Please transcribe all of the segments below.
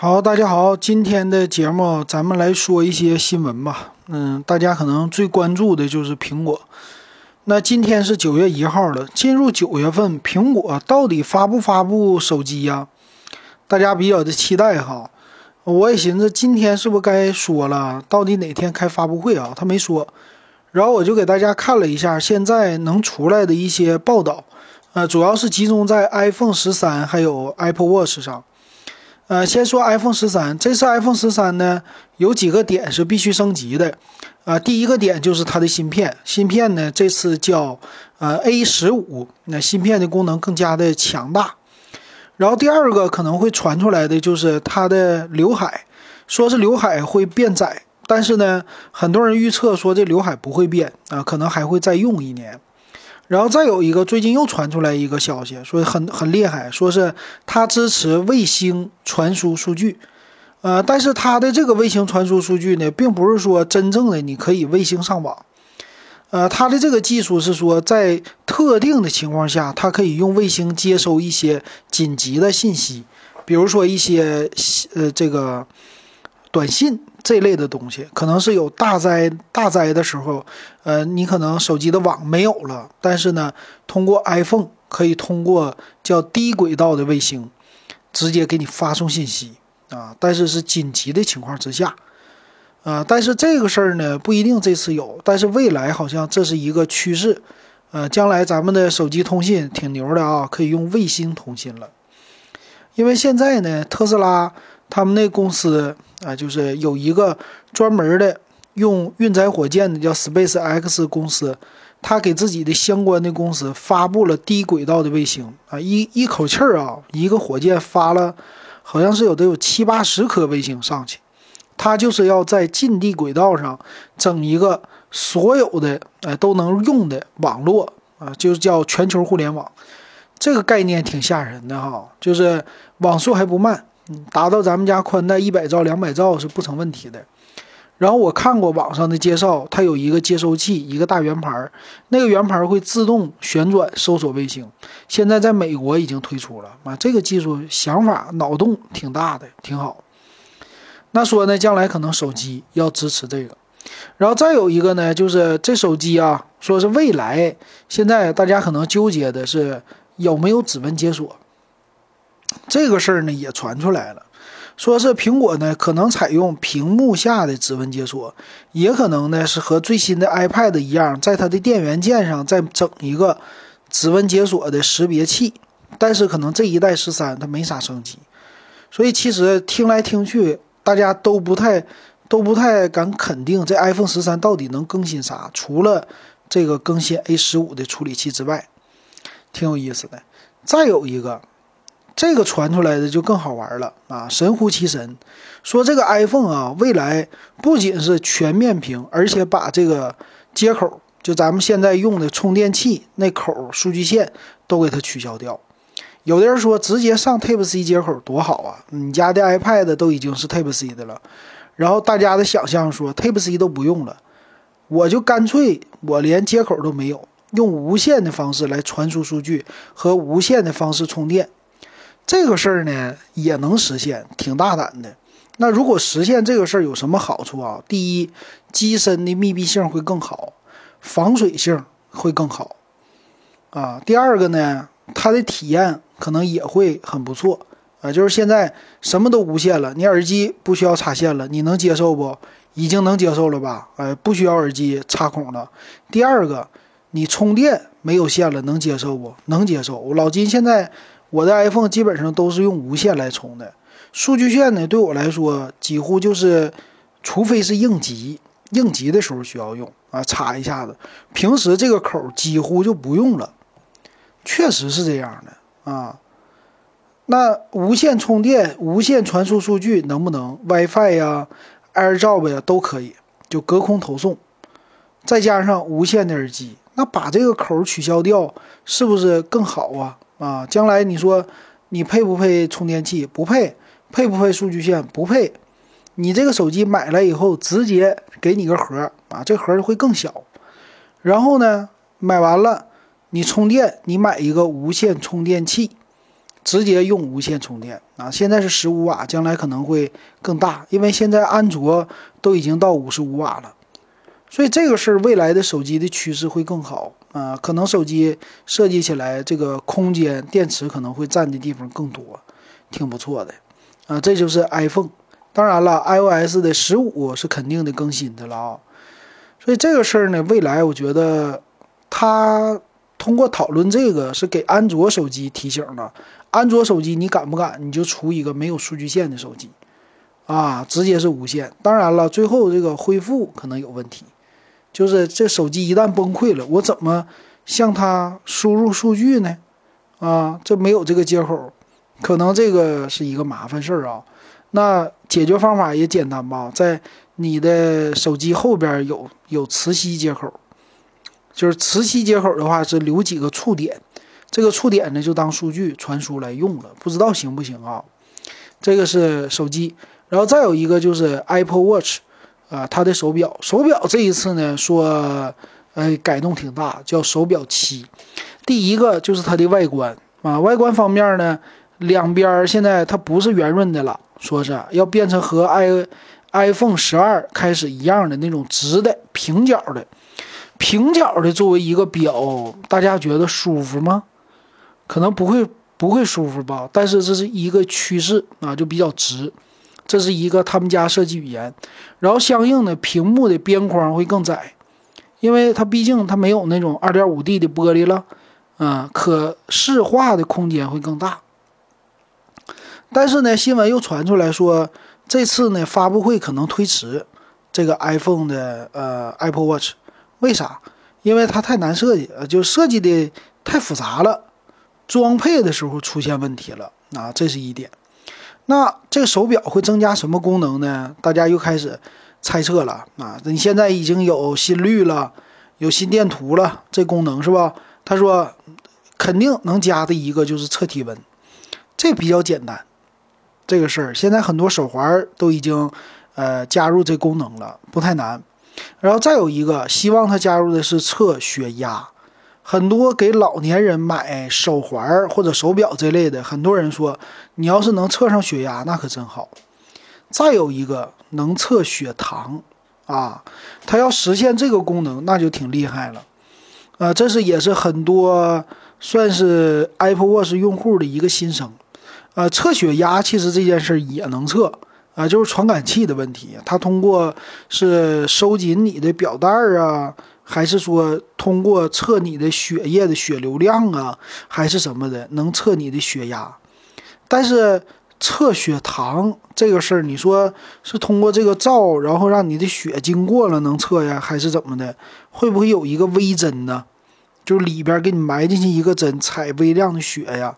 好，大家好，今天的节目咱们来说一些新闻吧。嗯，大家可能最关注的就是苹果。那今天是九月一号了，进入九月份，苹果到底发不发布手机呀？大家比较的期待哈。我也寻思今天是不是该说了，到底哪天开发布会啊？他没说。然后我就给大家看了一下现在能出来的一些报道，呃，主要是集中在 iPhone 十三还有 Apple Watch 上。呃，先说 iPhone 十三，这次 iPhone 十三呢，有几个点是必须升级的，啊，第一个点就是它的芯片，芯片呢这次叫呃 A 十五，那芯片的功能更加的强大。然后第二个可能会传出来的就是它的刘海，说是刘海会变窄，但是呢，很多人预测说这刘海不会变啊，可能还会再用一年。然后再有一个，最近又传出来一个消息，说很很厉害，说是它支持卫星传输数据，呃，但是它的这个卫星传输数据呢，并不是说真正的你可以卫星上网，呃，它的这个技术是说在特定的情况下，它可以用卫星接收一些紧急的信息，比如说一些呃这个短信。这类的东西可能是有大灾大灾的时候，呃，你可能手机的网没有了，但是呢，通过 iPhone 可以通过叫低轨道的卫星，直接给你发送信息啊。但是是紧急的情况之下，啊，但是这个事儿呢不一定这次有，但是未来好像这是一个趋势，呃，将来咱们的手机通信挺牛的啊，可以用卫星通信了，因为现在呢，特斯拉。他们那公司啊，就是有一个专门的用运载火箭的，叫 Space X 公司，他给自己的相关的公司发布了低轨道的卫星啊，一一口气儿啊，一个火箭发了，好像是有的有七八十颗卫星上去，他就是要在近地轨道上整一个所有的呃都能用的网络啊，就是叫全球互联网，这个概念挺吓人的哈，就是网速还不慢。达到咱们家宽带一百兆、两百兆是不成问题的。然后我看过网上的介绍，它有一个接收器，一个大圆盘，那个圆盘会自动旋转搜索卫星。现在在美国已经推出了啊，这个技术想法脑洞挺大的，挺好。那说呢，将来可能手机要支持这个。然后再有一个呢，就是这手机啊，说是未来，现在大家可能纠结的是有没有指纹解锁。这个事儿呢也传出来了，说是苹果呢可能采用屏幕下的指纹解锁，也可能呢是和最新的 iPad 一样，在它的电源键上再整一个指纹解锁的识别器。但是可能这一代十三它没啥升级，所以其实听来听去，大家都不太都不太敢肯定这 iPhone 十三到底能更新啥，除了这个更新 A 十五的处理器之外，挺有意思的。再有一个。这个传出来的就更好玩了啊！神乎其神，说这个 iPhone 啊，未来不仅是全面屏，而且把这个接口，就咱们现在用的充电器那口数据线都给它取消掉。有的人说直接上 Type C 接口多好啊！你家的 iPad 都已经是 Type C 的了，然后大家的想象说 Type C 都不用了，我就干脆我连接口都没有，用无线的方式来传输数据和无线的方式充电。这个事儿呢也能实现，挺大胆的。那如果实现这个事儿有什么好处啊？第一，机身的密闭性会更好，防水性会更好啊。第二个呢，它的体验可能也会很不错啊。就是现在什么都无线了，你耳机不需要插线了，你能接受不？已经能接受了吧？呃，不需要耳机插孔了。第二个，你充电没有线了，能接受不？能接受。老金现在。我的 iPhone 基本上都是用无线来充的，数据线呢，对我来说几乎就是，除非是应急，应急的时候需要用啊，插一下子，平时这个口几乎就不用了，确实是这样的啊。那无线充电、无线传输数据能不能 WiFi 呀、AirDrop 呀都可以，就隔空投送，再加上无线的耳机，那把这个口取消掉，是不是更好啊？啊，将来你说你配不配充电器？不配，配不配数据线？不配。你这个手机买来以后，直接给你个盒啊，这盒会更小。然后呢，买完了你充电，你买一个无线充电器，直接用无线充电啊。现在是十五瓦，将来可能会更大，因为现在安卓都已经到五十五瓦了。所以这个是未来的手机的趋势会更好啊，可能手机设计起来这个空间电池可能会占的地方更多，挺不错的啊。这就是 iPhone，当然了，iOS 的十五是肯定的更新的了啊。所以这个事儿呢，未来我觉得他通过讨论这个是给安卓手机提醒了，安卓手机你敢不敢你就出一个没有数据线的手机啊，直接是无线。当然了，最后这个恢复可能有问题。就是这手机一旦崩溃了，我怎么向它输入数据呢？啊，这没有这个接口，可能这个是一个麻烦事儿啊。那解决方法也简单吧，在你的手机后边有有磁吸接口，就是磁吸接口的话是留几个触点，这个触点呢就当数据传输来用了，不知道行不行啊？这个是手机，然后再有一个就是 Apple Watch。啊，它的手表，手表这一次呢说，呃，改动挺大，叫手表七。第一个就是它的外观啊，外观方面呢，两边现在它不是圆润的了，说是要变成和 i iPhone 十二开始一样的那种直的平角的，平角的作为一个表，大家觉得舒服吗？可能不会不会舒服吧，但是这是一个趋势啊，就比较直。这是一个他们家设计语言，然后相应的屏幕的边框会更窄，因为它毕竟它没有那种二点五 D 的玻璃了，啊，可视化的空间会更大。但是呢，新闻又传出来说，这次呢发布会可能推迟，这个 iPhone 的呃 Apple Watch，为啥？因为它太难设计，呃就设计的太复杂了，装配的时候出现问题了啊，这是一点。那这个手表会增加什么功能呢？大家又开始猜测了啊！你现在已经有心率了，有心电图了，这功能是吧？他说肯定能加的一个就是测体温，这比较简单，这个事儿现在很多手环都已经呃加入这功能了，不太难。然后再有一个，希望它加入的是测血压。很多给老年人买手环或者手表这类的，很多人说，你要是能测上血压，那可真好。再有一个能测血糖啊，它要实现这个功能，那就挺厉害了。啊，这是也是很多算是 Apple Watch 用户的一个心声。啊，测血压其实这件事也能测啊，就是传感器的问题，它通过是收紧你的表带儿啊。还是说通过测你的血液的血流量啊，还是什么的，能测你的血压。但是测血糖这个事儿，你说是通过这个灶，然后让你的血经过了能测呀，还是怎么的？会不会有一个微针呢？就是里边给你埋进去一个针，采微量的血呀？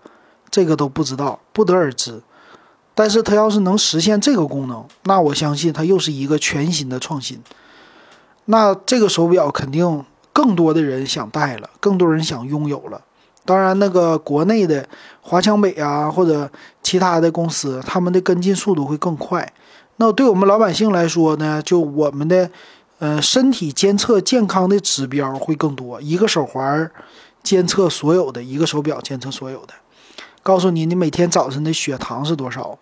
这个都不知道，不得而知。但是它要是能实现这个功能，那我相信它又是一个全新的创新。那这个手表肯定更多的人想戴了，更多人想拥有了。当然，那个国内的华强北啊，或者其他的公司，他们的跟进速度会更快。那对我们老百姓来说呢，就我们的呃身体监测健康的指标会更多。一个手环监测所有的，一个手表监测所有的，告诉你你每天早晨的血糖是多少，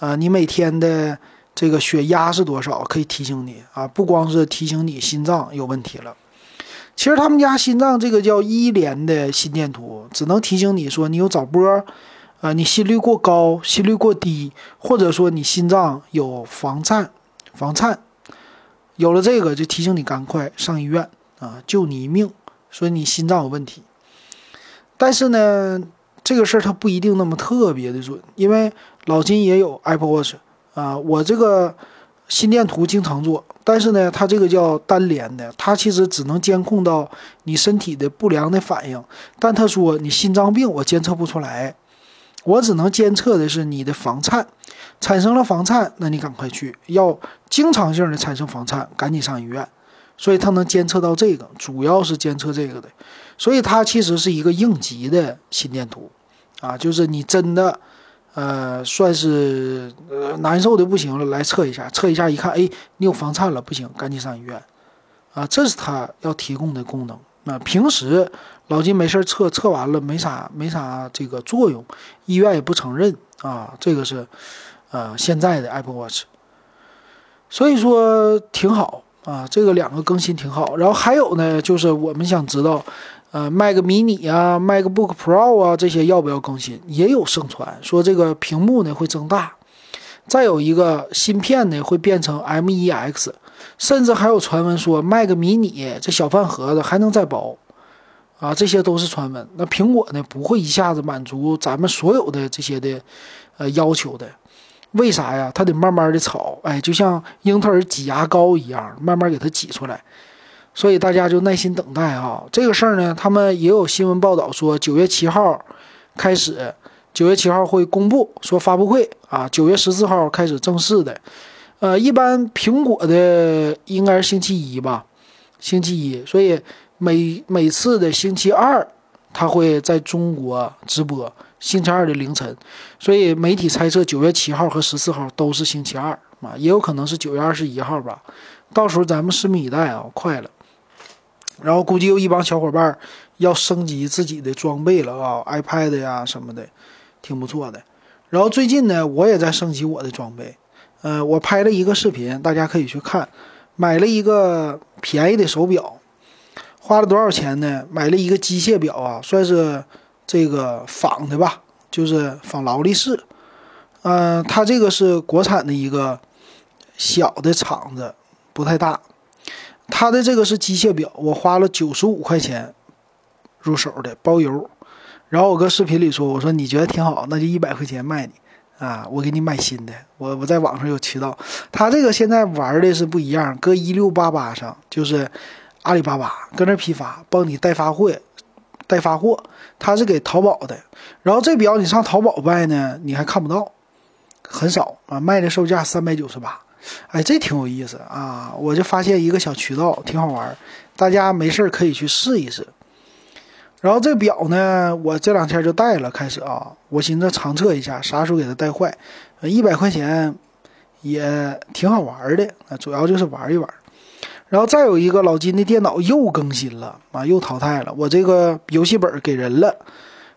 啊，你每天的。这个血压是多少？可以提醒你啊，不光是提醒你心脏有问题了。其实他们家心脏这个叫一联的心电图，只能提醒你说你有早搏，啊，你心率过高、心率过低，或者说你心脏有房颤、房颤。有了这个，就提醒你赶快上医院啊，救你一命。说你心脏有问题。但是呢，这个事儿它不一定那么特别的准，因为老金也有 Apple Watch。啊，我这个心电图经常做，但是呢，它这个叫单联的，它其实只能监控到你身体的不良的反应。但他说你心脏病我监测不出来，我只能监测的是你的房颤，产生了房颤，那你赶快去，要经常性的产生房颤，赶紧上医院。所以它能监测到这个，主要是监测这个的，所以它其实是一个应急的心电图，啊，就是你真的。呃，算是呃难受的不行了，来测一下，测一下，一看，哎，你有房颤了，不行，赶紧上医院，啊，这是它要提供的功能。那平时老金没事测测完了没啥没啥这个作用，医院也不承认啊。这个是呃现在的 Apple Watch，所以说挺好啊。这个两个更新挺好。然后还有呢，就是我们想知道。呃，Mac mini 啊，MacBook Pro 啊，这些要不要更新？也有盛传说这个屏幕呢会增大，再有一个芯片呢会变成 M1X，甚至还有传闻说 Mac mini 这小饭盒子还能再薄，啊，这些都是传闻。那苹果呢不会一下子满足咱们所有的这些的呃要求的，为啥呀？它得慢慢的炒，哎，就像英特尔挤牙膏一样，慢慢给它挤出来。所以大家就耐心等待啊！这个事儿呢，他们也有新闻报道说，九月七号开始，九月七号会公布说发布会啊，九月十四号开始正式的。呃，一般苹果的应该是星期一吧，星期一，所以每每次的星期二，他会在中国直播，星期二的凌晨。所以媒体猜测九月七号和十四号都是星期二啊，也有可能是九月二十一号吧。到时候咱们拭目以待啊，快了。然后估计有一帮小伙伴要升级自己的装备了啊，iPad 呀什么的，挺不错的。然后最近呢，我也在升级我的装备。呃，我拍了一个视频，大家可以去看。买了一个便宜的手表，花了多少钱呢？买了一个机械表啊，算是这个仿的吧，就是仿劳力士。嗯，它这个是国产的一个小的厂子，不太大。它的这个是机械表，我花了九十五块钱入手的，包邮。然后我搁视频里说：“我说你觉得挺好，那就一百块钱卖你啊，我给你买新的。我我在网上有渠道。他这个现在玩的是不一样，搁一六八八上，就是阿里巴巴搁那批发，帮你代发货，代发货。他是给淘宝的。然后这表你上淘宝卖呢，你还看不到，很少啊，卖的售价三百九十八。”哎，这挺有意思啊！我就发现一个小渠道，挺好玩，大家没事可以去试一试。然后这表呢，我这两天就带了，开始啊，我寻思长测一下，啥时候给它带坏。一百块钱也挺好玩的，主要就是玩一玩。然后再有一个老金的电脑又更新了啊，又淘汰了。我这个游戏本给人了，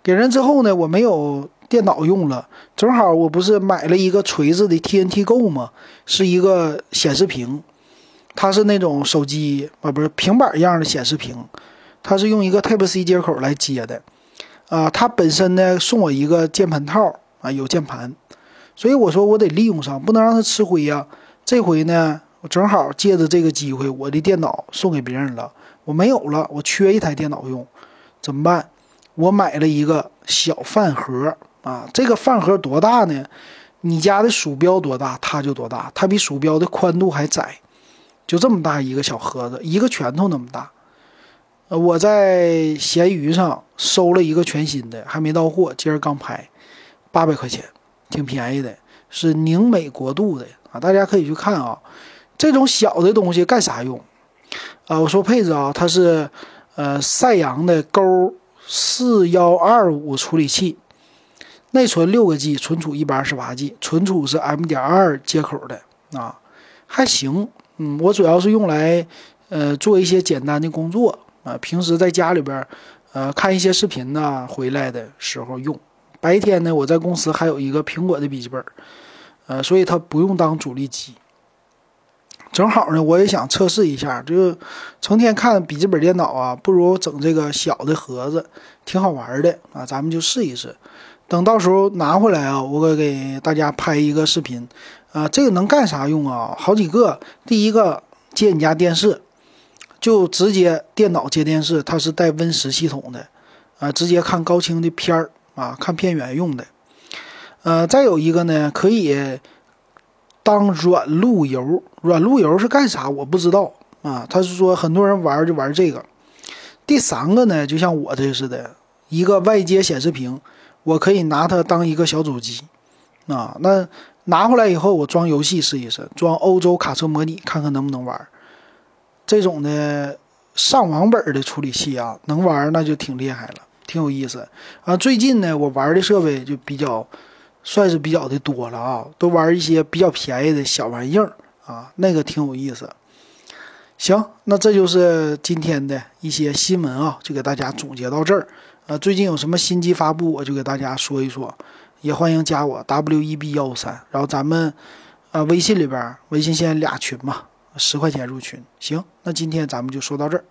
给人之后呢，我没有。电脑用了，正好我不是买了一个锤子的 TNT Go 吗？是一个显示屏，它是那种手机啊，不是平板一样的显示屏，它是用一个 Type C 接口来接的，啊，它本身呢送我一个键盘套啊，有键盘，所以我说我得利用上，不能让它吃灰呀。这回呢，我正好借着这个机会，我的电脑送给别人了，我没有了，我缺一台电脑用，怎么办？我买了一个小饭盒。啊，这个饭盒多大呢？你家的鼠标多大，它就多大。它比鼠标的宽度还窄，就这么大一个小盒子，一个拳头那么大。呃，我在闲鱼上收了一个全新的，还没到货，今儿刚拍，八百块钱，挺便宜的，是宁美国度的啊，大家可以去看啊。这种小的东西干啥用？啊，我说配置啊，它是呃赛扬的勾四幺二五处理器。内存六个 G，存储一百二十八 G，存储是 M 点二接口的啊，还行。嗯，我主要是用来呃做一些简单的工作啊，平时在家里边呃看一些视频呐，回来的时候用。白天呢，我在公司还有一个苹果的笔记本，呃，所以它不用当主力机。正好呢，我也想测试一下，就成天看笔记本电脑啊，不如整这个小的盒子，挺好玩的啊，咱们就试一试。等到时候拿回来啊，我给大家拍一个视频，啊，这个能干啥用啊？好几个。第一个接你家电视，就直接电脑接电视，它是带 Win 十系统的，啊，直接看高清的片儿啊，看片源用的。呃，再有一个呢，可以当软路由。软路由是干啥？我不知道啊。他是说很多人玩就玩这个。第三个呢，就像我这似的，一个外接显示屏。我可以拿它当一个小主机，啊，那拿回来以后我装游戏试一试，装欧洲卡车模拟看看能不能玩。这种的上网本的处理器啊，能玩那就挺厉害了，挺有意思啊。最近呢，我玩的设备就比较算是比较的多了啊，都玩一些比较便宜的小玩意儿啊，那个挺有意思。行，那这就是今天的一些新闻啊，就给大家总结到这儿。呃，最近有什么新机发布，我就给大家说一说。也欢迎加我 W E B 幺五三，然后咱们呃微信里边，微信现在俩群嘛，十块钱入群。行，那今天咱们就说到这儿。